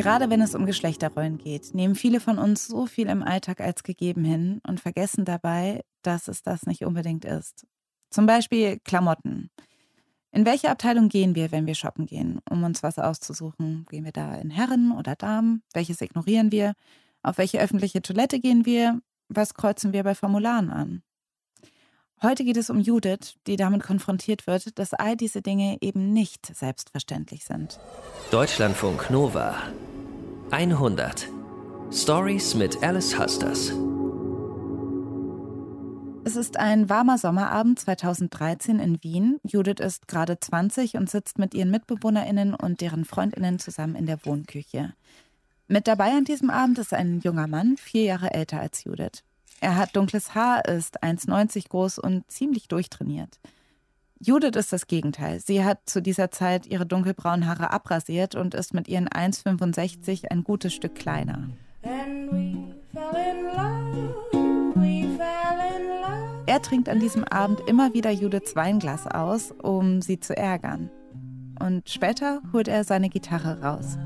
Gerade wenn es um Geschlechterrollen geht, nehmen viele von uns so viel im Alltag als gegeben hin und vergessen dabei, dass es das nicht unbedingt ist. Zum Beispiel Klamotten. In welche Abteilung gehen wir, wenn wir shoppen gehen, um uns was auszusuchen? Gehen wir da in Herren oder Damen? Welches ignorieren wir? Auf welche öffentliche Toilette gehen wir? Was kreuzen wir bei Formularen an? Heute geht es um Judith, die damit konfrontiert wird, dass all diese Dinge eben nicht selbstverständlich sind. Deutschlandfunk Nova 100 Stories mit Alice Husters. Es ist ein warmer Sommerabend 2013 in Wien. Judith ist gerade 20 und sitzt mit ihren MitbewohnerInnen und deren FreundInnen zusammen in der Wohnküche. Mit dabei an diesem Abend ist ein junger Mann, vier Jahre älter als Judith. Er hat dunkles Haar, ist 1,90 groß und ziemlich durchtrainiert. Judith ist das Gegenteil. Sie hat zu dieser Zeit ihre dunkelbraunen Haare abrasiert und ist mit ihren 1,65 ein gutes Stück kleiner. Er trinkt an diesem Abend immer wieder Judiths Weinglas aus, um sie zu ärgern. Und später holt er seine Gitarre raus.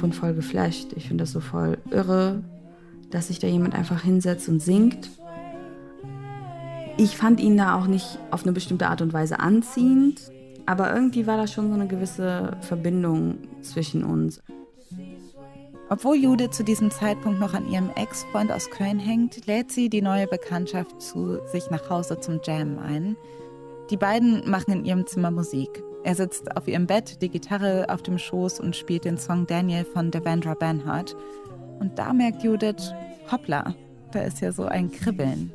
Davon voll geflasht. Ich finde das so voll irre, dass sich da jemand einfach hinsetzt und singt ich fand ihn da auch nicht auf eine bestimmte Art und Weise anziehend, aber irgendwie war da schon so eine gewisse Verbindung zwischen uns. Obwohl Jude zu diesem Zeitpunkt noch an ihrem Ex-Freund aus Köln hängt, lädt sie die neue Bekanntschaft zu sich nach Hause zum Jammen ein. Die beiden machen in ihrem Zimmer Musik. Er sitzt auf ihrem Bett, die Gitarre auf dem Schoß und spielt den Song Daniel von Devendra Banhart. Und da merkt Judith, hoppla, da ist ja so ein Kribbeln.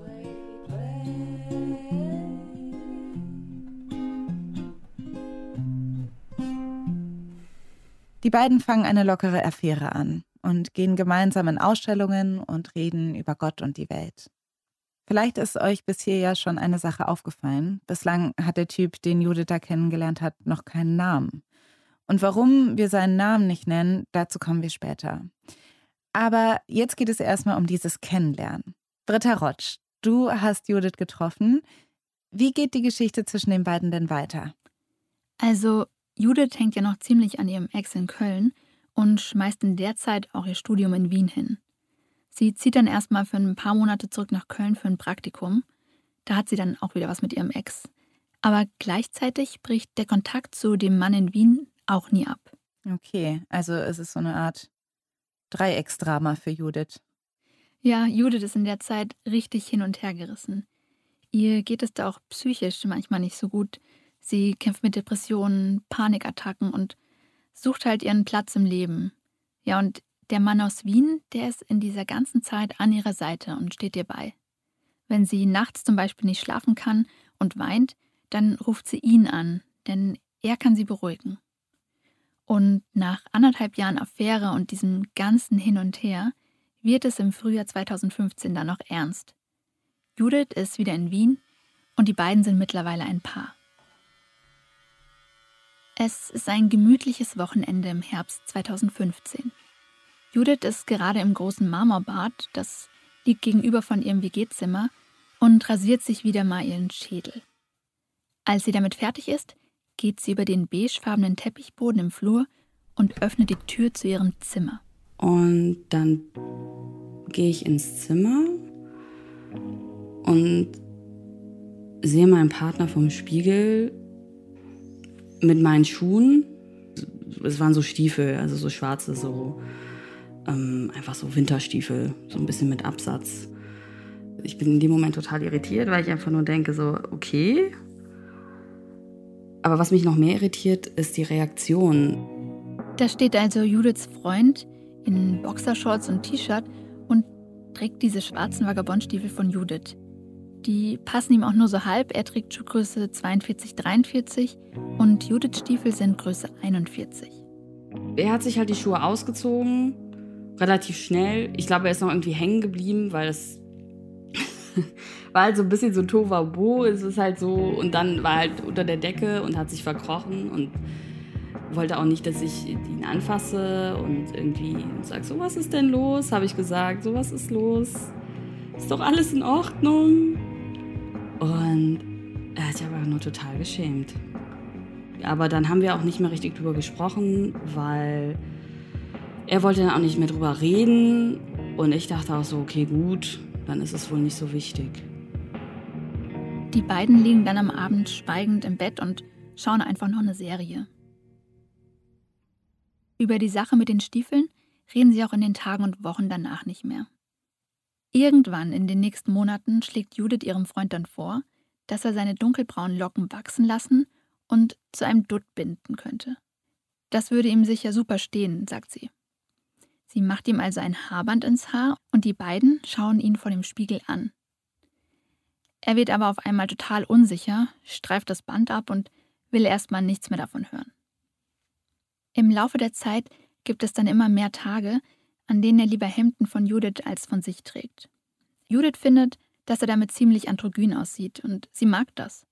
Die beiden fangen eine lockere Affäre an und gehen gemeinsam in Ausstellungen und reden über Gott und die Welt. Vielleicht ist euch bisher ja schon eine Sache aufgefallen. Bislang hat der Typ, den Judith da kennengelernt hat, noch keinen Namen. Und warum wir seinen Namen nicht nennen, dazu kommen wir später. Aber jetzt geht es erstmal um dieses Kennenlernen. Britta Rotsch, du hast Judith getroffen. Wie geht die Geschichte zwischen den beiden denn weiter? Also, Judith hängt ja noch ziemlich an ihrem Ex in Köln und schmeißt in der Zeit auch ihr Studium in Wien hin. Sie zieht dann erstmal für ein paar Monate zurück nach Köln für ein Praktikum. Da hat sie dann auch wieder was mit ihrem Ex. Aber gleichzeitig bricht der Kontakt zu dem Mann in Wien auch nie ab. Okay, also es ist so eine Art Dreiecksdrama für Judith. Ja, Judith ist in der Zeit richtig hin und her gerissen. Ihr geht es da auch psychisch manchmal nicht so gut. Sie kämpft mit Depressionen, Panikattacken und sucht halt ihren Platz im Leben. Ja, und der Mann aus Wien, der ist in dieser ganzen Zeit an ihrer Seite und steht ihr bei. Wenn sie nachts zum Beispiel nicht schlafen kann und weint, dann ruft sie ihn an, denn er kann sie beruhigen. Und nach anderthalb Jahren Affäre und diesem ganzen Hin und Her wird es im Frühjahr 2015 dann noch ernst. Judith ist wieder in Wien und die beiden sind mittlerweile ein Paar. Es ist ein gemütliches Wochenende im Herbst 2015. Judith ist gerade im großen Marmorbad, das liegt gegenüber von ihrem WG-Zimmer, und rasiert sich wieder mal ihren Schädel. Als sie damit fertig ist, geht sie über den beigefarbenen Teppichboden im Flur und öffnet die Tür zu ihrem Zimmer. Und dann gehe ich ins Zimmer und sehe meinen Partner vom Spiegel mit meinen Schuhen. Es waren so Stiefel, also so schwarze, so ähm, einfach so Winterstiefel, so ein bisschen mit Absatz. Ich bin in dem Moment total irritiert, weil ich einfach nur denke, so, okay. Aber was mich noch mehr irritiert, ist die Reaktion. Da steht also Judiths Freund in Boxershorts und T-Shirt und trägt diese schwarzen Vagabondstiefel von Judith. Die passen ihm auch nur so halb. Er trägt Schuhgröße 42, 43 und Judiths Stiefel sind Größe 41. Er hat sich halt die Schuhe ausgezogen, relativ schnell. Ich glaube, er ist noch irgendwie hängen geblieben, weil es war halt so ein bisschen so Tovabo. Es ist halt so und dann war halt unter der Decke und hat sich verkrochen und wollte auch nicht, dass ich ihn anfasse und irgendwie sage, so was ist denn los? Habe ich gesagt, so was ist los? Ist doch alles in Ordnung? Und er hat sich aber nur total geschämt. Aber dann haben wir auch nicht mehr richtig drüber gesprochen, weil er wollte dann auch nicht mehr drüber reden. Und ich dachte auch so, okay, gut, dann ist es wohl nicht so wichtig. Die beiden liegen dann am Abend schweigend im Bett und schauen einfach noch eine Serie. Über die Sache mit den Stiefeln reden sie auch in den Tagen und Wochen danach nicht mehr. Irgendwann in den nächsten Monaten schlägt Judith ihrem Freund dann vor, dass er seine dunkelbraunen Locken wachsen lassen und zu einem Dutt binden könnte. Das würde ihm sicher super stehen, sagt sie. Sie macht ihm also ein Haarband ins Haar und die beiden schauen ihn vor dem Spiegel an. Er wird aber auf einmal total unsicher, streift das Band ab und will erstmal nichts mehr davon hören. Im Laufe der Zeit gibt es dann immer mehr Tage, an denen er lieber Hemden von Judith als von sich trägt. Judith findet, dass er damit ziemlich androgyn aussieht und sie mag das.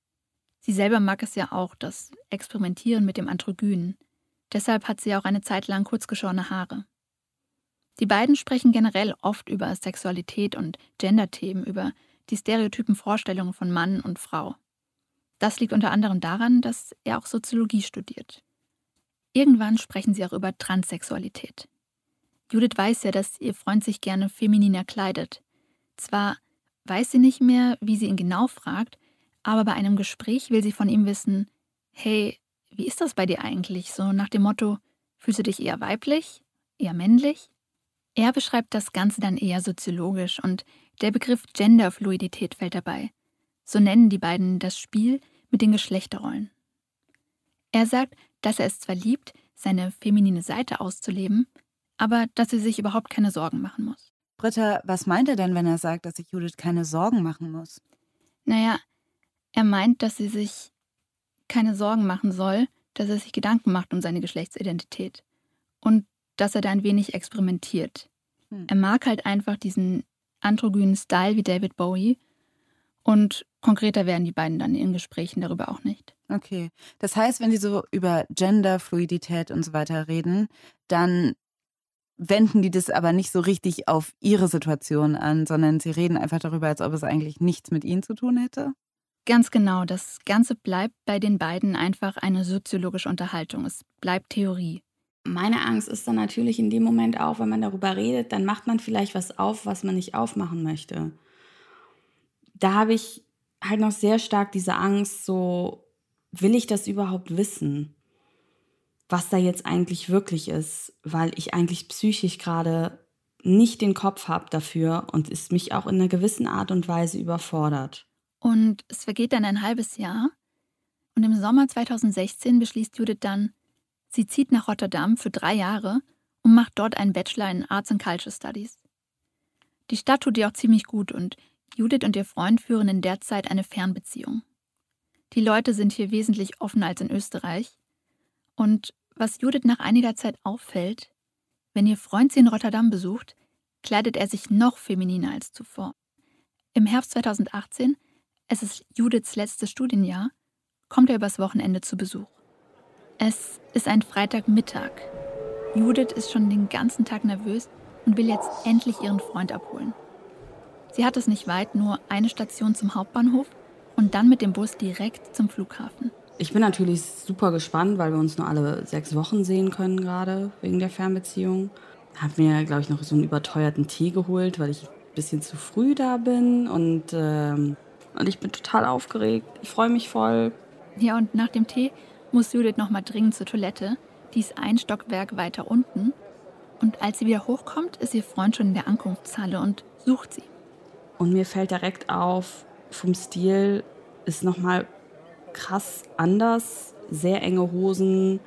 Sie selber mag es ja auch, das Experimentieren mit dem Androgynen. Deshalb hat sie auch eine Zeit lang kurzgeschorene Haare. Die beiden sprechen generell oft über Sexualität und Gender-Themen, über die stereotypen Vorstellungen von Mann und Frau. Das liegt unter anderem daran, dass er auch Soziologie studiert. Irgendwann sprechen sie auch über Transsexualität. Judith weiß ja, dass ihr Freund sich gerne femininer kleidet. Zwar weiß sie nicht mehr, wie sie ihn genau fragt, aber bei einem Gespräch will sie von ihm wissen, hey, wie ist das bei dir eigentlich? So nach dem Motto, fühlst du dich eher weiblich, eher männlich? Er beschreibt das Ganze dann eher soziologisch und der Begriff Genderfluidität fällt dabei. So nennen die beiden das Spiel mit den Geschlechterrollen. Er sagt, dass er es zwar liebt, seine feminine Seite auszuleben, aber dass sie sich überhaupt keine Sorgen machen muss. Britta, was meint er denn, wenn er sagt, dass sich Judith keine Sorgen machen muss? Naja, er meint, dass sie sich keine Sorgen machen soll, dass er sich Gedanken macht um seine Geschlechtsidentität und dass er da ein wenig experimentiert. Hm. Er mag halt einfach diesen androgynen Style wie David Bowie und konkreter werden die beiden dann in Gesprächen darüber auch nicht. Okay, das heißt, wenn sie so über Genderfluidität und so weiter reden, dann wenden die das aber nicht so richtig auf ihre Situation an, sondern sie reden einfach darüber, als ob es eigentlich nichts mit ihnen zu tun hätte? Ganz genau. Das Ganze bleibt bei den beiden einfach eine soziologische Unterhaltung. Es bleibt Theorie. Meine Angst ist dann natürlich in dem Moment auch, wenn man darüber redet, dann macht man vielleicht was auf, was man nicht aufmachen möchte. Da habe ich halt noch sehr stark diese Angst, so will ich das überhaupt wissen, was da jetzt eigentlich wirklich ist, weil ich eigentlich psychisch gerade nicht den Kopf habe dafür und es mich auch in einer gewissen Art und Weise überfordert. Und es vergeht dann ein halbes Jahr. Und im Sommer 2016 beschließt Judith dann, sie zieht nach Rotterdam für drei Jahre und macht dort einen Bachelor in Arts and Culture Studies. Die Stadt tut ihr auch ziemlich gut und Judith und ihr Freund führen in der Zeit eine Fernbeziehung. Die Leute sind hier wesentlich offener als in Österreich. Und was Judith nach einiger Zeit auffällt, wenn ihr Freund sie in Rotterdam besucht, kleidet er sich noch femininer als zuvor. Im Herbst 2018 es ist Judiths letztes Studienjahr, kommt er übers Wochenende zu Besuch. Es ist ein Freitagmittag. Judith ist schon den ganzen Tag nervös und will jetzt endlich ihren Freund abholen. Sie hat es nicht weit, nur eine Station zum Hauptbahnhof und dann mit dem Bus direkt zum Flughafen. Ich bin natürlich super gespannt, weil wir uns nur alle sechs Wochen sehen können, gerade wegen der Fernbeziehung. Hab mir, glaube ich, noch so einen überteuerten Tee geholt, weil ich ein bisschen zu früh da bin. Und ähm, und ich bin total aufgeregt. Ich freue mich voll. Ja, und nach dem Tee muss Judith noch mal dringend zur Toilette. Die ist ein Stockwerk weiter unten. Und als sie wieder hochkommt, ist ihr Freund schon in der Ankunftshalle und sucht sie. Und mir fällt direkt auf, vom Stil ist noch mal krass anders. Sehr enge Hosen,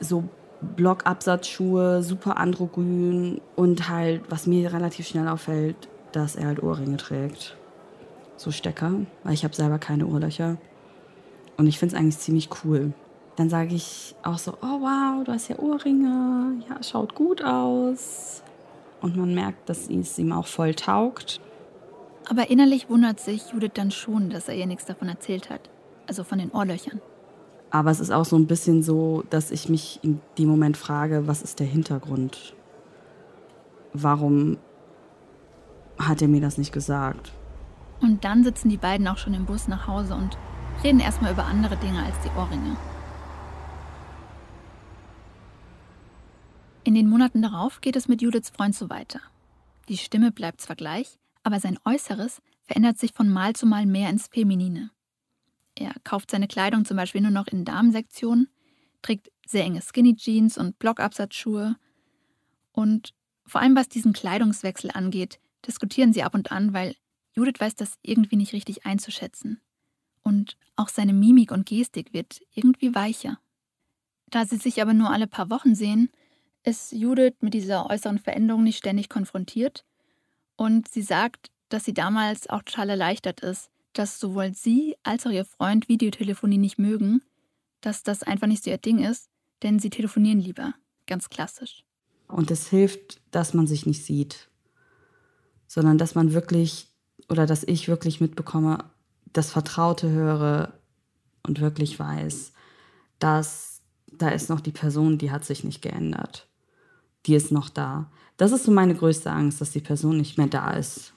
so Blockabsatzschuhe, super androgyn und halt, was mir relativ schnell auffällt, dass er halt Ohrringe trägt so Stecker, weil ich habe selber keine Ohrlöcher. Und ich finde es eigentlich ziemlich cool. Dann sage ich auch so, oh wow, du hast ja Ohrringe, ja, schaut gut aus. Und man merkt, dass es ihm auch voll taugt. Aber innerlich wundert sich Judith dann schon, dass er ihr nichts davon erzählt hat. Also von den Ohrlöchern. Aber es ist auch so ein bisschen so, dass ich mich in dem Moment frage, was ist der Hintergrund? Warum hat er mir das nicht gesagt? Und dann sitzen die beiden auch schon im Bus nach Hause und reden erstmal über andere Dinge als die Ohrringe. In den Monaten darauf geht es mit Judiths Freund so weiter. Die Stimme bleibt zwar gleich, aber sein Äußeres verändert sich von Mal zu Mal mehr ins Feminine. Er kauft seine Kleidung zum Beispiel nur noch in Damensektionen, trägt sehr enge Skinny Jeans und Blockabsatzschuhe. Und vor allem was diesen Kleidungswechsel angeht, diskutieren sie ab und an, weil Judith weiß das irgendwie nicht richtig einzuschätzen. Und auch seine Mimik und Gestik wird irgendwie weicher. Da sie sich aber nur alle paar Wochen sehen, ist Judith mit dieser äußeren Veränderung nicht ständig konfrontiert. Und sie sagt, dass sie damals auch total erleichtert ist, dass sowohl sie als auch ihr Freund Videotelefonie nicht mögen, dass das einfach nicht so ihr Ding ist, denn sie telefonieren lieber, ganz klassisch. Und es hilft, dass man sich nicht sieht, sondern dass man wirklich oder dass ich wirklich mitbekomme, das Vertraute höre und wirklich weiß, dass da ist noch die Person, die hat sich nicht geändert. Die ist noch da. Das ist so meine größte Angst, dass die Person nicht mehr da ist.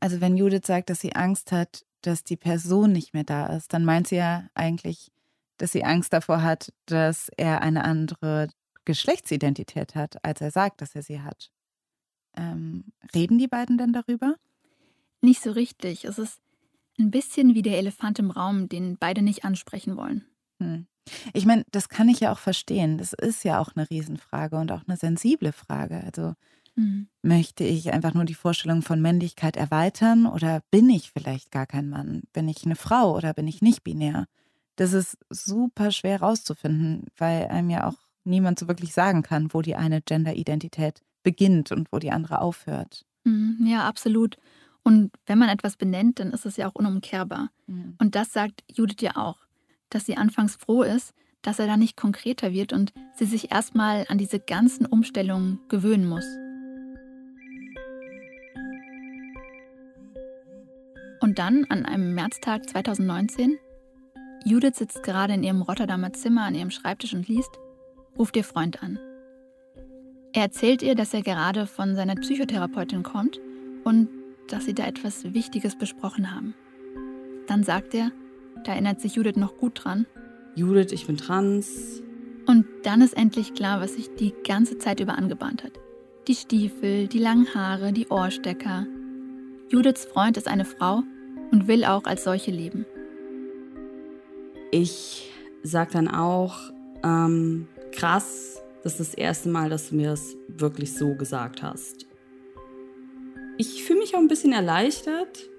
Also wenn Judith sagt, dass sie Angst hat, dass die Person nicht mehr da ist, dann meint sie ja eigentlich, dass sie Angst davor hat, dass er eine andere Geschlechtsidentität hat, als er sagt, dass er sie hat. Ähm, reden die beiden denn darüber? Nicht so richtig. Es ist ein bisschen wie der Elefant im Raum, den beide nicht ansprechen wollen. Hm. Ich meine, das kann ich ja auch verstehen. Das ist ja auch eine Riesenfrage und auch eine sensible Frage. Also mhm. möchte ich einfach nur die Vorstellung von Männlichkeit erweitern oder bin ich vielleicht gar kein Mann? Bin ich eine Frau oder bin ich nicht binär? Das ist super schwer rauszufinden, weil einem ja auch niemand so wirklich sagen kann, wo die eine Gender-Identität beginnt und wo die andere aufhört. Mhm. Ja, absolut. Und wenn man etwas benennt, dann ist es ja auch unumkehrbar. Mhm. Und das sagt Judith ja auch, dass sie anfangs froh ist, dass er da nicht konkreter wird und sie sich erstmal an diese ganzen Umstellungen gewöhnen muss. Und dann, an einem Märztag 2019, Judith sitzt gerade in ihrem Rotterdamer Zimmer an ihrem Schreibtisch und liest, ruft ihr Freund an. Er erzählt ihr, dass er gerade von seiner Psychotherapeutin kommt und dass sie da etwas Wichtiges besprochen haben. Dann sagt er, da erinnert sich Judith noch gut dran. Judith, ich bin trans. Und dann ist endlich klar, was sich die ganze Zeit über angebahnt hat. Die Stiefel, die langen Haare, die Ohrstecker. Judiths Freund ist eine Frau und will auch als solche leben. Ich sag dann auch, ähm, krass, das ist das erste Mal, dass du mir das wirklich so gesagt hast. Ich fühle mich auch ein bisschen erleichtert,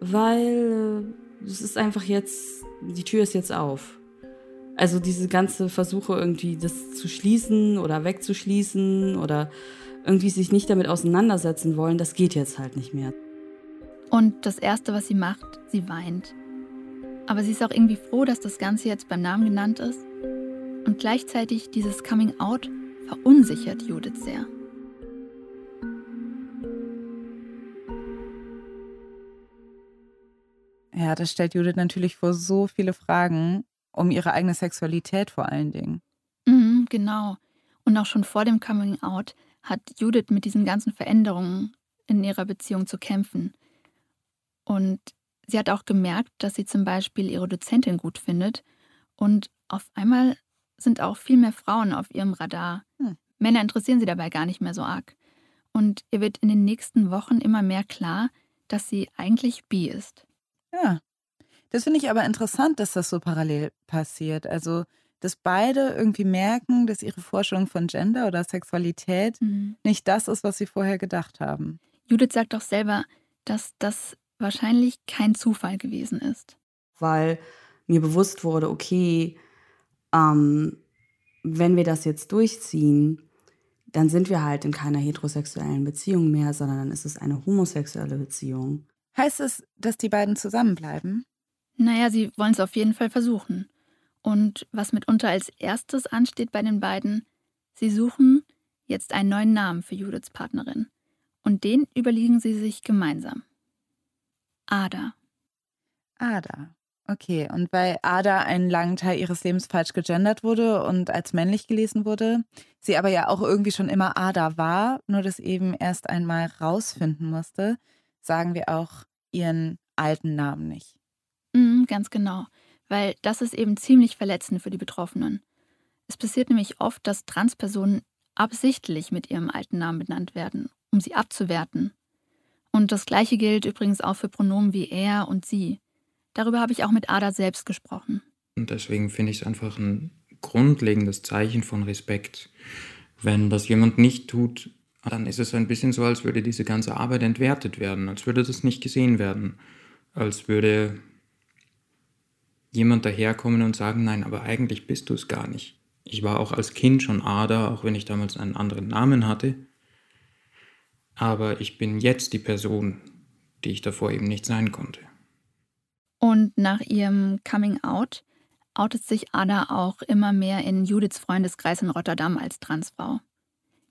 weil äh, es ist einfach jetzt, die Tür ist jetzt auf. Also diese ganze Versuche irgendwie das zu schließen oder wegzuschließen oder irgendwie sich nicht damit auseinandersetzen wollen, das geht jetzt halt nicht mehr. Und das Erste, was sie macht, sie weint. Aber sie ist auch irgendwie froh, dass das Ganze jetzt beim Namen genannt ist. Und gleichzeitig dieses Coming Out verunsichert Judith sehr. Ja, das stellt Judith natürlich vor so viele Fragen um ihre eigene Sexualität vor allen Dingen. Mhm, genau. Und auch schon vor dem Coming Out hat Judith mit diesen ganzen Veränderungen in ihrer Beziehung zu kämpfen. Und sie hat auch gemerkt, dass sie zum Beispiel ihre Dozentin gut findet. Und auf einmal sind auch viel mehr Frauen auf ihrem Radar. Hm. Männer interessieren sie dabei gar nicht mehr so arg. Und ihr wird in den nächsten Wochen immer mehr klar, dass sie eigentlich bi ist. Ja. Das finde ich aber interessant, dass das so parallel passiert. Also, dass beide irgendwie merken, dass ihre Vorstellung von Gender oder Sexualität mhm. nicht das ist, was sie vorher gedacht haben. Judith sagt doch selber, dass das wahrscheinlich kein Zufall gewesen ist. Weil mir bewusst wurde, okay, ähm, wenn wir das jetzt durchziehen, dann sind wir halt in keiner heterosexuellen Beziehung mehr, sondern dann ist es eine homosexuelle Beziehung. Heißt es, dass die beiden zusammenbleiben? Naja, sie wollen es auf jeden Fall versuchen. Und was mitunter als erstes ansteht bei den beiden, sie suchen jetzt einen neuen Namen für Judiths Partnerin. Und den überlegen sie sich gemeinsam. Ada. Ada. Okay, und weil Ada einen langen Teil ihres Lebens falsch gegendert wurde und als männlich gelesen wurde, sie aber ja auch irgendwie schon immer Ada war, nur das eben erst einmal rausfinden musste, sagen wir auch ihren alten Namen nicht. Mhm, ganz genau, weil das ist eben ziemlich verletzend für die Betroffenen. Es passiert nämlich oft, dass Transpersonen absichtlich mit ihrem alten Namen benannt werden, um sie abzuwerten. Und das gleiche gilt übrigens auch für Pronomen wie er und sie. Darüber habe ich auch mit Ada selbst gesprochen. Und deswegen finde ich es einfach ein grundlegendes Zeichen von Respekt. Wenn das jemand nicht tut, dann ist es ein bisschen so, als würde diese ganze Arbeit entwertet werden, als würde das nicht gesehen werden, als würde jemand daherkommen und sagen, nein, aber eigentlich bist du es gar nicht. Ich war auch als Kind schon Ada, auch wenn ich damals einen anderen Namen hatte. Aber ich bin jetzt die Person, die ich davor eben nicht sein konnte. Und nach ihrem Coming Out outet sich Ada auch immer mehr in Judiths Freundeskreis in Rotterdam als Transfrau.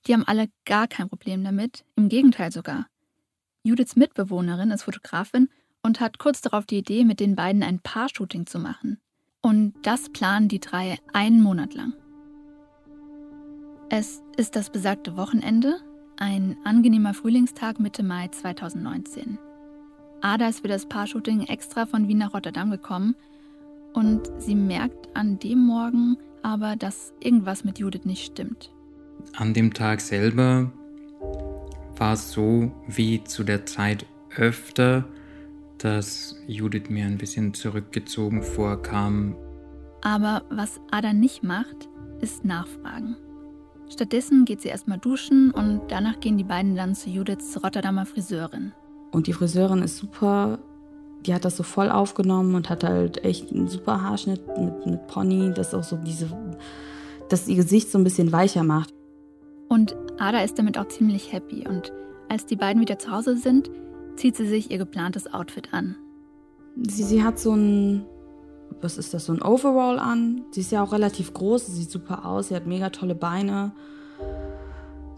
Die haben alle gar kein Problem damit, im Gegenteil sogar. Judiths Mitbewohnerin ist Fotografin und hat kurz darauf die Idee, mit den beiden ein Paar-Shooting zu machen. Und das planen die drei einen Monat lang. Es ist das besagte Wochenende, ein angenehmer Frühlingstag Mitte Mai 2019. Ada ist für das Paar-Shooting extra von Wien nach Rotterdam gekommen und sie merkt an dem Morgen aber, dass irgendwas mit Judith nicht stimmt. An dem Tag selber war es so wie zu der Zeit öfter, dass Judith mir ein bisschen zurückgezogen vorkam. Aber was Ada nicht macht, ist nachfragen. Stattdessen geht sie erstmal duschen und danach gehen die beiden dann zu Judiths Rotterdamer Friseurin. Und die Friseurin ist super. Die hat das so voll aufgenommen und hat halt echt einen super Haarschnitt mit, mit Pony, das auch so diese, dass ihr Gesicht so ein bisschen weicher macht. Und Ada ist damit auch ziemlich happy. Und als die beiden wieder zu Hause sind, zieht sie sich ihr geplantes Outfit an. Sie, sie hat so ein, was ist das, so ein Overall an. Sie ist ja auch relativ groß, sie sieht super aus, sie hat mega tolle Beine.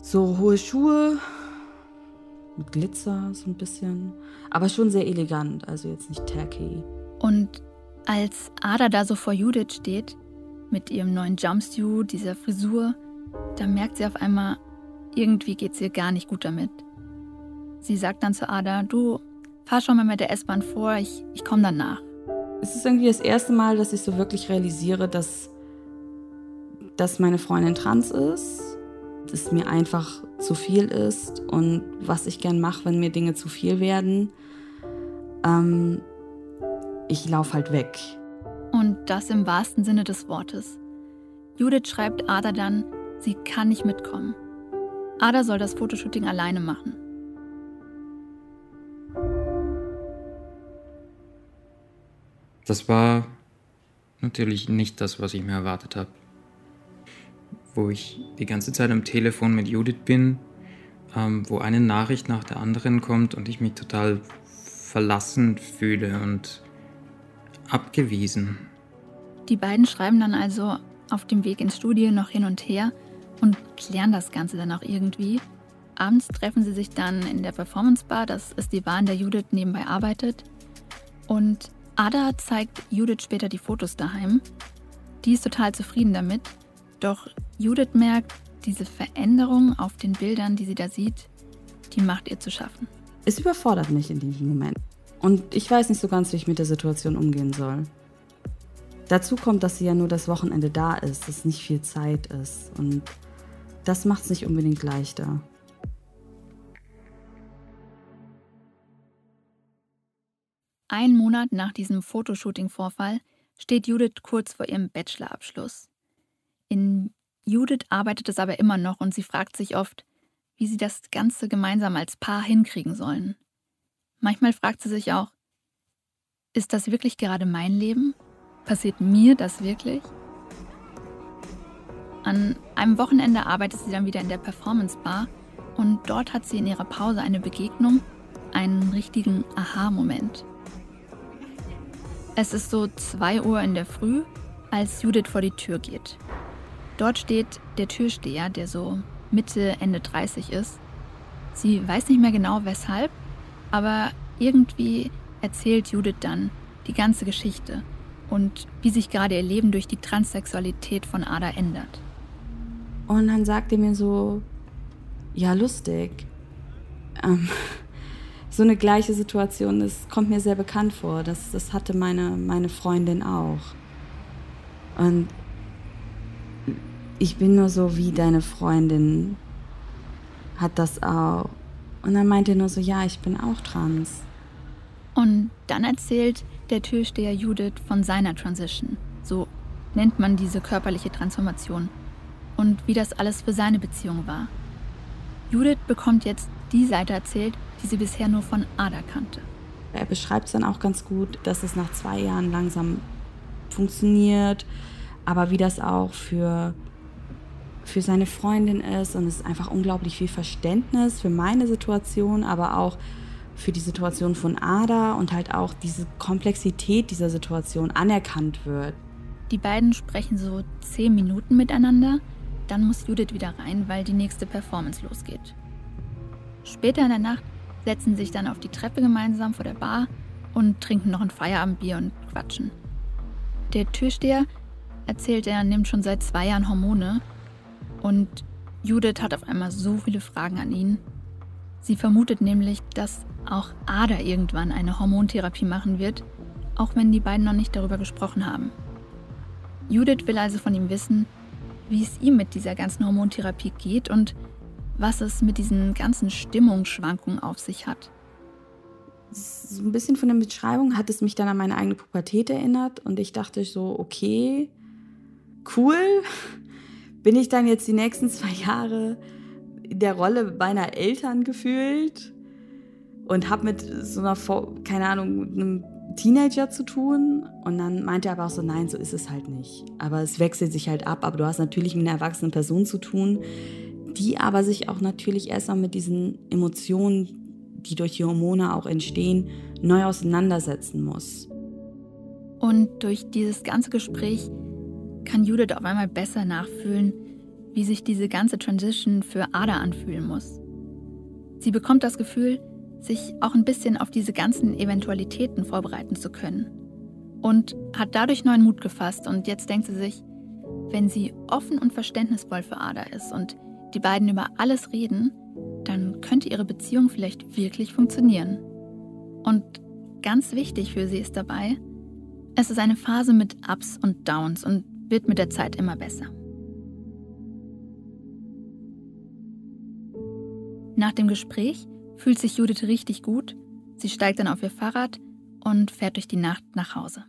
So hohe Schuhe, mit Glitzer so ein bisschen, aber schon sehr elegant, also jetzt nicht tacky. Und als Ada da so vor Judith steht, mit ihrem neuen Jumpsuit, dieser Frisur, da merkt sie auf einmal, irgendwie geht es ihr gar nicht gut damit. Sie sagt dann zu Ada, du, fahr schon mal mit der S-Bahn vor, ich, ich komme dann nach. Es ist irgendwie das erste Mal, dass ich so wirklich realisiere, dass, dass meine Freundin trans ist es mir einfach zu viel ist und was ich gern mache, wenn mir Dinge zu viel werden. Ähm, ich laufe halt weg. Und das im wahrsten Sinne des Wortes. Judith schreibt Ada dann, sie kann nicht mitkommen. Ada soll das Fotoshooting alleine machen. Das war natürlich nicht das, was ich mir erwartet habe wo ich die ganze Zeit am Telefon mit Judith bin, ähm, wo eine Nachricht nach der anderen kommt und ich mich total verlassen fühle und abgewiesen. Die beiden schreiben dann also auf dem Weg ins Studio noch hin und her und klären das Ganze dann auch irgendwie. Abends treffen sie sich dann in der Performance Bar, das ist die Bar, in der Judith nebenbei arbeitet. Und Ada zeigt Judith später die Fotos daheim. Die ist total zufrieden damit doch Judith merkt, diese Veränderung auf den Bildern, die sie da sieht, die macht ihr zu schaffen. Es überfordert mich in diesem Moment. Und ich weiß nicht so ganz, wie ich mit der Situation umgehen soll. Dazu kommt, dass sie ja nur das Wochenende da ist, dass nicht viel Zeit ist. Und das macht es nicht unbedingt leichter. Ein Monat nach diesem Fotoshooting-Vorfall steht Judith kurz vor ihrem Bachelorabschluss. In Judith arbeitet es aber immer noch und sie fragt sich oft, wie sie das Ganze gemeinsam als Paar hinkriegen sollen. Manchmal fragt sie sich auch, ist das wirklich gerade mein Leben? Passiert mir das wirklich? An einem Wochenende arbeitet sie dann wieder in der Performance Bar und dort hat sie in ihrer Pause eine Begegnung, einen richtigen Aha-Moment. Es ist so 2 Uhr in der Früh, als Judith vor die Tür geht. Dort steht der Türsteher, der so Mitte, Ende 30 ist. Sie weiß nicht mehr genau weshalb, aber irgendwie erzählt Judith dann die ganze Geschichte. und wie sich gerade ihr Leben durch die Transsexualität von Ada ändert. Und dann sagt er mir so, ja, lustig. Ähm, so eine gleiche Situation, das kommt mir sehr bekannt vor. Das, das hatte meine, meine Freundin auch. Und ich bin nur so wie deine Freundin hat das auch. Und dann meinte er nur so, ja, ich bin auch trans. Und dann erzählt der Türsteher Judith von seiner Transition. So nennt man diese körperliche Transformation. Und wie das alles für seine Beziehung war. Judith bekommt jetzt die Seite erzählt, die sie bisher nur von Ada kannte. Er beschreibt es dann auch ganz gut, dass es nach zwei Jahren langsam funktioniert, aber wie das auch für, für seine Freundin ist. Und es ist einfach unglaublich viel Verständnis für meine Situation, aber auch für die Situation von Ada und halt auch diese Komplexität dieser Situation anerkannt wird. Die beiden sprechen so zehn Minuten miteinander, dann muss Judith wieder rein, weil die nächste Performance losgeht. Später in der Nacht setzen sich dann auf die Treppe gemeinsam vor der Bar und trinken noch ein Feierabendbier und quatschen. Der Türsteher erzählt, er nimmt schon seit zwei Jahren Hormone und Judith hat auf einmal so viele Fragen an ihn. Sie vermutet nämlich, dass auch Ada irgendwann eine Hormontherapie machen wird, auch wenn die beiden noch nicht darüber gesprochen haben. Judith will also von ihm wissen, wie es ihm mit dieser ganzen Hormontherapie geht und was es mit diesen ganzen Stimmungsschwankungen auf sich hat. So ein bisschen von der Beschreibung hat es mich dann an meine eigene Pubertät erinnert und ich dachte so, okay, cool. Bin ich dann jetzt die nächsten zwei Jahre in der Rolle meiner Eltern gefühlt und habe mit so einer, keine Ahnung, einem Teenager zu tun. Und dann meinte er aber auch so, nein, so ist es halt nicht. Aber es wechselt sich halt ab. Aber du hast natürlich mit einer erwachsenen Person zu tun, die aber sich auch natürlich erstmal mit diesen Emotionen, die durch die Hormone auch entstehen, neu auseinandersetzen muss. Und durch dieses ganze Gespräch kann Judith auf einmal besser nachfühlen, wie sich diese ganze Transition für Ada anfühlen muss. Sie bekommt das Gefühl, sich auch ein bisschen auf diese ganzen Eventualitäten vorbereiten zu können. Und hat dadurch neuen Mut gefasst und jetzt denkt sie sich, wenn sie offen und verständnisvoll für Ada ist und die beiden über alles reden, dann könnte ihre Beziehung vielleicht wirklich funktionieren. Und ganz wichtig für sie ist dabei, es ist eine Phase mit Ups und Downs und wird mit der Zeit immer besser. Nach dem Gespräch fühlt sich Judith richtig gut. Sie steigt dann auf ihr Fahrrad und fährt durch die Nacht nach Hause.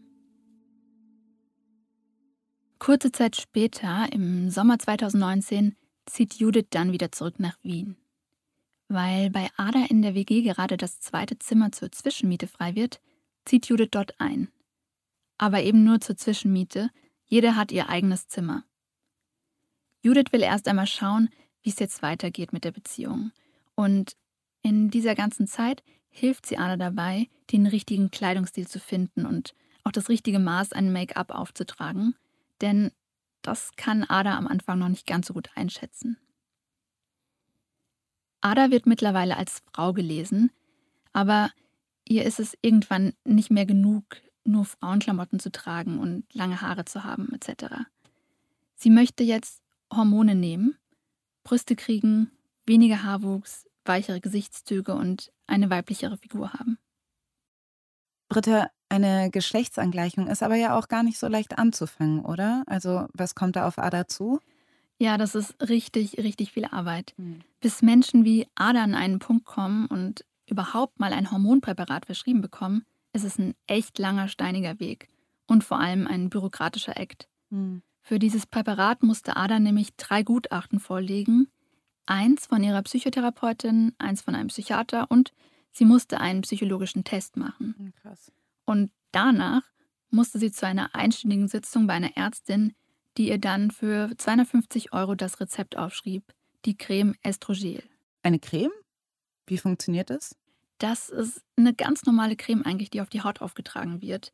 Kurze Zeit später, im Sommer 2019, zieht Judith dann wieder zurück nach Wien. Weil bei Ada in der WG gerade das zweite Zimmer zur Zwischenmiete frei wird, zieht Judith dort ein. Aber eben nur zur Zwischenmiete, jeder hat ihr eigenes Zimmer. Judith will erst einmal schauen, wie es jetzt weitergeht mit der Beziehung. Und in dieser ganzen Zeit hilft sie Ada dabei, den richtigen Kleidungsstil zu finden und auch das richtige Maß an Make-up aufzutragen, denn das kann Ada am Anfang noch nicht ganz so gut einschätzen. Ada wird mittlerweile als Frau gelesen, aber ihr ist es irgendwann nicht mehr genug, nur Frauenklamotten zu tragen und lange Haare zu haben etc. Sie möchte jetzt Hormone nehmen, Brüste kriegen, weniger Haarwuchs, weichere Gesichtszüge und eine weiblichere Figur haben. Britta, eine Geschlechtsangleichung ist aber ja auch gar nicht so leicht anzufangen, oder? Also, was kommt da auf Ada zu? Ja, das ist richtig, richtig viel Arbeit. Hm. Bis Menschen wie Ada an einen Punkt kommen und überhaupt mal ein Hormonpräparat verschrieben bekommen, ist es ein echt langer, steiniger Weg und vor allem ein bürokratischer Akt. Hm. Für dieses Präparat musste Ada nämlich drei Gutachten vorlegen, eins von ihrer Psychotherapeutin, eins von einem Psychiater und sie musste einen psychologischen Test machen. Hm, krass. Und danach musste sie zu einer einstündigen Sitzung bei einer Ärztin, die ihr dann für 250 Euro das Rezept aufschrieb, die Creme Estrogel. Eine Creme? Wie funktioniert das? Das ist eine ganz normale Creme eigentlich, die auf die Haut aufgetragen wird.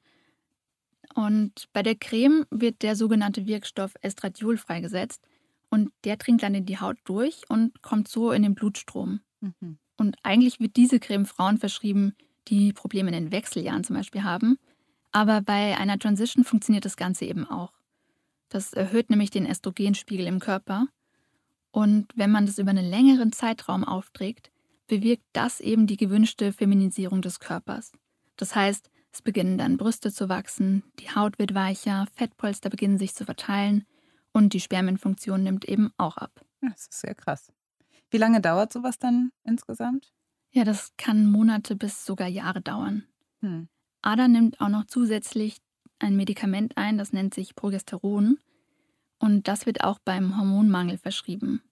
Und bei der Creme wird der sogenannte Wirkstoff Estradiol freigesetzt und der dringt dann in die Haut durch und kommt so in den Blutstrom. Mhm. Und eigentlich wird diese Creme Frauen verschrieben, die Probleme in den Wechseljahren zum Beispiel haben. Aber bei einer Transition funktioniert das Ganze eben auch. Das erhöht nämlich den Östrogenspiegel im Körper. Und wenn man das über einen längeren Zeitraum aufträgt, bewirkt das eben die gewünschte Feminisierung des Körpers. Das heißt, es beginnen dann Brüste zu wachsen, die Haut wird weicher, Fettpolster beginnen sich zu verteilen und die Spermienfunktion nimmt eben auch ab. Das ist sehr krass. Wie lange dauert sowas dann insgesamt? Ja, das kann Monate bis sogar Jahre dauern. Hm. Ada nimmt auch noch zusätzlich ein Medikament ein, das nennt sich Progesteron. Und das wird auch beim Hormonmangel verschrieben.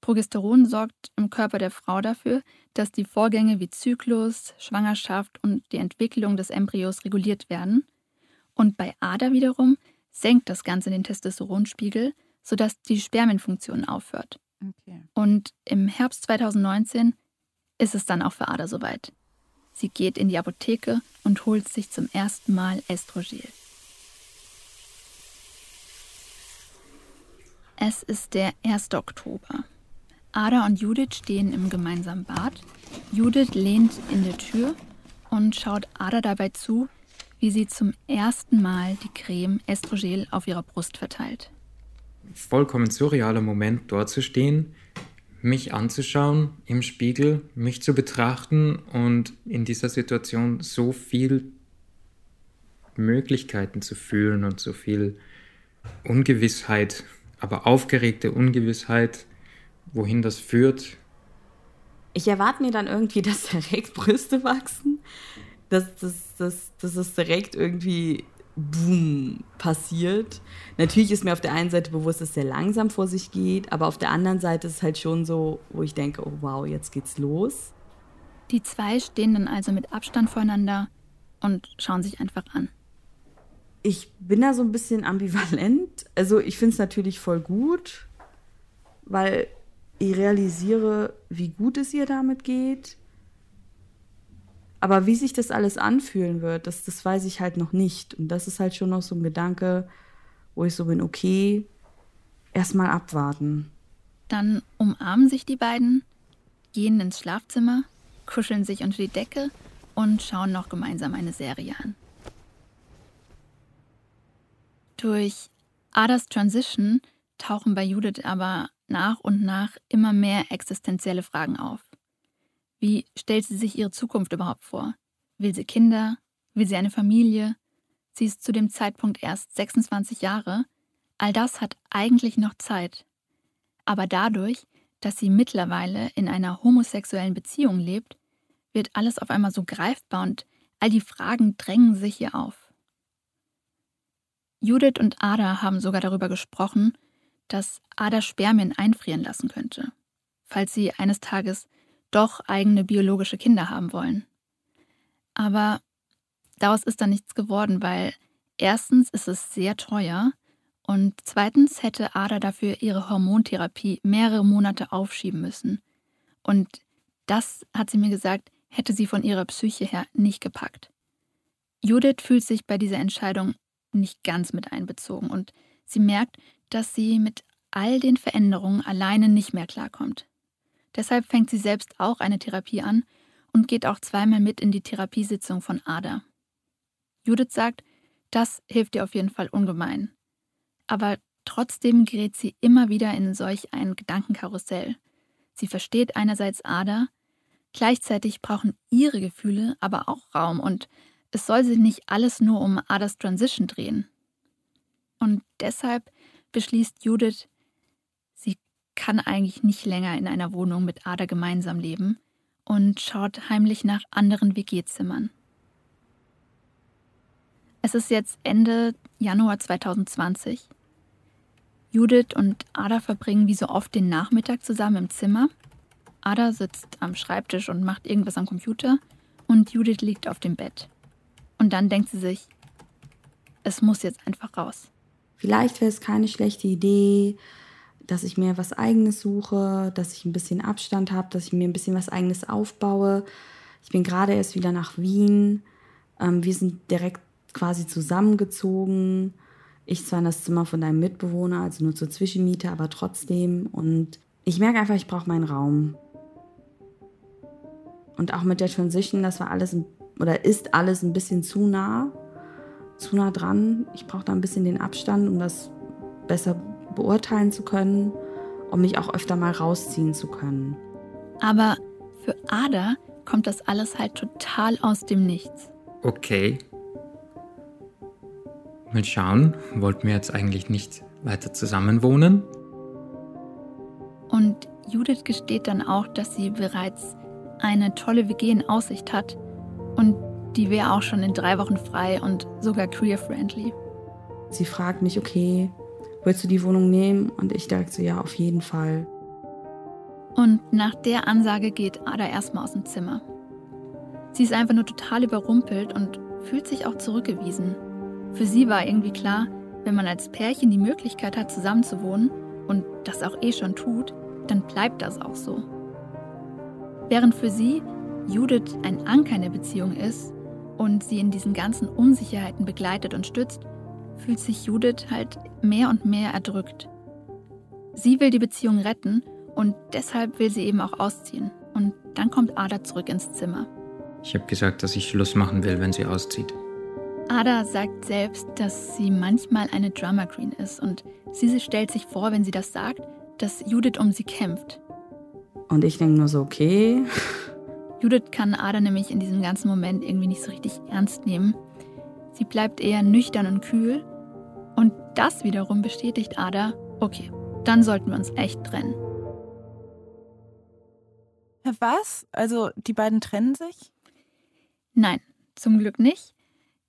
Progesteron sorgt im Körper der Frau dafür, dass die Vorgänge wie Zyklus, Schwangerschaft und die Entwicklung des Embryos reguliert werden. Und bei Ada wiederum senkt das Ganze den Testosteronspiegel, sodass die Spermienfunktion aufhört. Okay. Und im Herbst 2019 ist es dann auch für Ada soweit. Sie geht in die Apotheke und holt sich zum ersten Mal Estrogel. Es ist der 1. Oktober. Ada und Judith stehen im gemeinsamen Bad. Judith lehnt in der Tür und schaut Ada dabei zu, wie sie zum ersten Mal die Creme Estrogel auf ihrer Brust verteilt. Vollkommen surrealer Moment, dort zu stehen, mich anzuschauen im Spiegel, mich zu betrachten und in dieser Situation so viel Möglichkeiten zu fühlen und so viel Ungewissheit, aber aufgeregte Ungewissheit, wohin das führt. Ich erwarte mir dann irgendwie, dass direkt Brüste wachsen, dass, dass, dass, dass es direkt irgendwie boom passiert. Natürlich ist mir auf der einen Seite bewusst, dass es sehr langsam vor sich geht, aber auf der anderen Seite ist es halt schon so, wo ich denke, oh wow, jetzt geht's los. Die zwei stehen dann also mit Abstand voreinander und schauen sich einfach an. Ich bin da so ein bisschen ambivalent. Also ich finde es natürlich voll gut, weil ich realisiere, wie gut es ihr damit geht. Aber wie sich das alles anfühlen wird, das, das weiß ich halt noch nicht. Und das ist halt schon noch so ein Gedanke, wo ich so bin, okay, erstmal abwarten. Dann umarmen sich die beiden, gehen ins Schlafzimmer, kuscheln sich unter die Decke und schauen noch gemeinsam eine Serie an. Durch Adas Transition tauchen bei Judith aber nach und nach immer mehr existenzielle Fragen auf. Wie stellt sie sich ihre Zukunft überhaupt vor? Will sie Kinder? Will sie eine Familie? Sie ist zu dem Zeitpunkt erst 26 Jahre. All das hat eigentlich noch Zeit. Aber dadurch, dass sie mittlerweile in einer homosexuellen Beziehung lebt, wird alles auf einmal so greifbar und all die Fragen drängen sich ihr auf. Judith und Ada haben sogar darüber gesprochen, dass Ada Spermien einfrieren lassen könnte, falls sie eines Tages doch eigene biologische Kinder haben wollen. Aber daraus ist dann nichts geworden, weil erstens ist es sehr teuer und zweitens hätte Ada dafür ihre Hormontherapie mehrere Monate aufschieben müssen. Und das, hat sie mir gesagt, hätte sie von ihrer Psyche her nicht gepackt. Judith fühlt sich bei dieser Entscheidung nicht ganz mit einbezogen und sie merkt, dass sie mit all den Veränderungen alleine nicht mehr klarkommt. Deshalb fängt sie selbst auch eine Therapie an und geht auch zweimal mit in die Therapiesitzung von Ada. Judith sagt, das hilft ihr auf jeden Fall ungemein. Aber trotzdem gerät sie immer wieder in solch ein Gedankenkarussell. Sie versteht einerseits Ada, gleichzeitig brauchen ihre Gefühle aber auch Raum und es soll sich nicht alles nur um Adas Transition drehen. Und deshalb beschließt Judith, kann eigentlich nicht länger in einer Wohnung mit Ada gemeinsam leben und schaut heimlich nach anderen WG-Zimmern. Es ist jetzt Ende Januar 2020. Judith und Ada verbringen wie so oft den Nachmittag zusammen im Zimmer. Ada sitzt am Schreibtisch und macht irgendwas am Computer und Judith liegt auf dem Bett. Und dann denkt sie sich, es muss jetzt einfach raus. Vielleicht wäre es keine schlechte Idee, dass ich mir was eigenes suche, dass ich ein bisschen Abstand habe, dass ich mir ein bisschen was eigenes aufbaue. Ich bin gerade erst wieder nach Wien. Ähm, wir sind direkt quasi zusammengezogen. Ich zwar in das Zimmer von deinem Mitbewohner, also nur zur Zwischenmiete, aber trotzdem. Und ich merke einfach, ich brauche meinen Raum. Und auch mit der Transition, das war alles oder ist alles ein bisschen zu nah. zu nah dran. Ich brauche da ein bisschen den Abstand, um das besser beurteilen zu können, um mich auch öfter mal rausziehen zu können. Aber für Ada kommt das alles halt total aus dem Nichts. Okay. Mal schauen, wollten wir jetzt eigentlich nicht weiter zusammenwohnen? Und Judith gesteht dann auch, dass sie bereits eine tolle WG in Aussicht hat und die wäre auch schon in drei Wochen frei und sogar queer-friendly. Sie fragt mich, okay, willst du die Wohnung nehmen? Und ich direkt so, ja, auf jeden Fall. Und nach der Ansage geht Ada erstmal aus dem Zimmer. Sie ist einfach nur total überrumpelt und fühlt sich auch zurückgewiesen. Für sie war irgendwie klar, wenn man als Pärchen die Möglichkeit hat, zusammenzuwohnen und das auch eh schon tut, dann bleibt das auch so. Während für sie Judith ein Anker in der Beziehung ist und sie in diesen ganzen Unsicherheiten begleitet und stützt, fühlt sich Judith halt mehr und mehr erdrückt. Sie will die Beziehung retten und deshalb will sie eben auch ausziehen. Und dann kommt Ada zurück ins Zimmer. Ich habe gesagt, dass ich Schluss machen will, wenn sie auszieht. Ada sagt selbst, dass sie manchmal eine Drama Queen ist und sie stellt sich vor, wenn sie das sagt, dass Judith um sie kämpft. Und ich denke nur so, okay. Judith kann Ada nämlich in diesem ganzen Moment irgendwie nicht so richtig ernst nehmen. Sie bleibt eher nüchtern und kühl. Und das wiederum bestätigt Ada, okay, dann sollten wir uns echt trennen. Was? Also die beiden trennen sich? Nein, zum Glück nicht.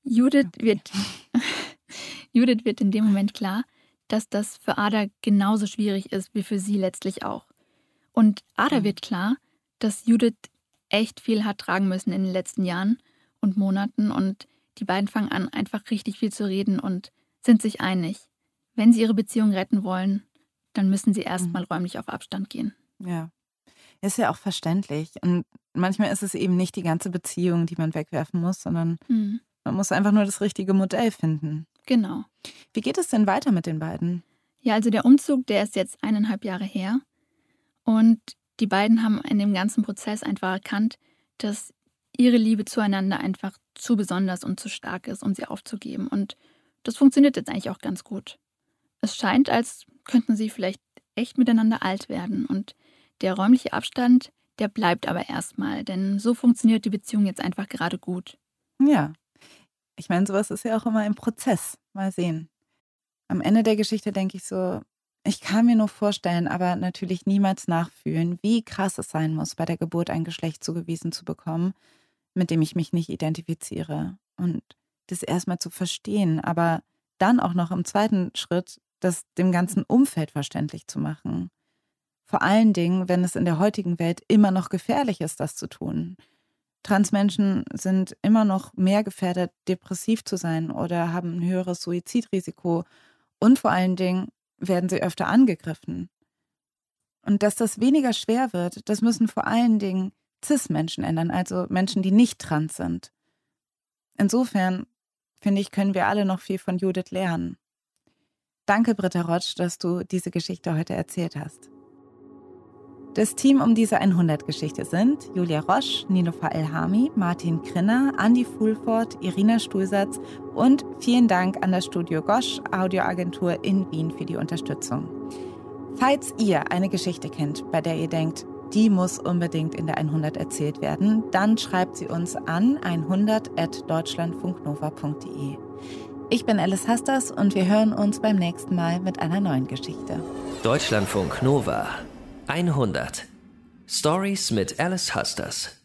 Judith wird, Judith wird in dem Moment klar, dass das für Ada genauso schwierig ist wie für sie letztlich auch. Und Ada mhm. wird klar, dass Judith echt viel hat tragen müssen in den letzten Jahren und Monaten und die beiden fangen an, einfach richtig viel zu reden und sind sich einig. Wenn sie ihre Beziehung retten wollen, dann müssen sie erstmal mhm. räumlich auf Abstand gehen. Ja. Ist ja auch verständlich. Und manchmal ist es eben nicht die ganze Beziehung, die man wegwerfen muss, sondern mhm. man muss einfach nur das richtige Modell finden. Genau. Wie geht es denn weiter mit den beiden? Ja, also der Umzug, der ist jetzt eineinhalb Jahre her. Und die beiden haben in dem ganzen Prozess einfach erkannt, dass ihre Liebe zueinander einfach zu besonders und zu stark ist, um sie aufzugeben. Und das funktioniert jetzt eigentlich auch ganz gut. Es scheint, als könnten sie vielleicht echt miteinander alt werden. Und der räumliche Abstand, der bleibt aber erstmal, denn so funktioniert die Beziehung jetzt einfach gerade gut. Ja. Ich meine, sowas ist ja auch immer im Prozess. Mal sehen. Am Ende der Geschichte denke ich so, ich kann mir nur vorstellen, aber natürlich niemals nachfühlen, wie krass es sein muss, bei der Geburt ein Geschlecht zugewiesen zu bekommen, mit dem ich mich nicht identifiziere. Und das erstmal zu verstehen, aber dann auch noch im zweiten Schritt, das dem ganzen Umfeld verständlich zu machen. Vor allen Dingen, wenn es in der heutigen Welt immer noch gefährlich ist, das zu tun. Transmenschen sind immer noch mehr gefährdet, depressiv zu sein oder haben ein höheres Suizidrisiko. Und vor allen Dingen werden sie öfter angegriffen. Und dass das weniger schwer wird, das müssen vor allen Dingen CIS-Menschen ändern, also Menschen, die nicht trans sind. Insofern, finde ich, können wir alle noch viel von Judith lernen. Danke, Britta Rotsch, dass du diese Geschichte heute erzählt hast. Das Team um diese 100-Geschichte sind Julia Roche, Nilofa Elhami, Martin Krinner, Andy Fulford, Irina Stulsatz und vielen Dank an das Studio Gosch Audioagentur in Wien für die Unterstützung. Falls ihr eine Geschichte kennt, bei der ihr denkt, die muss unbedingt in der 100 erzählt werden, dann schreibt sie uns an 100.deutschlandfunknova.de. Ich bin Alice Hasters und wir hören uns beim nächsten Mal mit einer neuen Geschichte. Deutschlandfunk Nova 100 Stories mit Alice Husters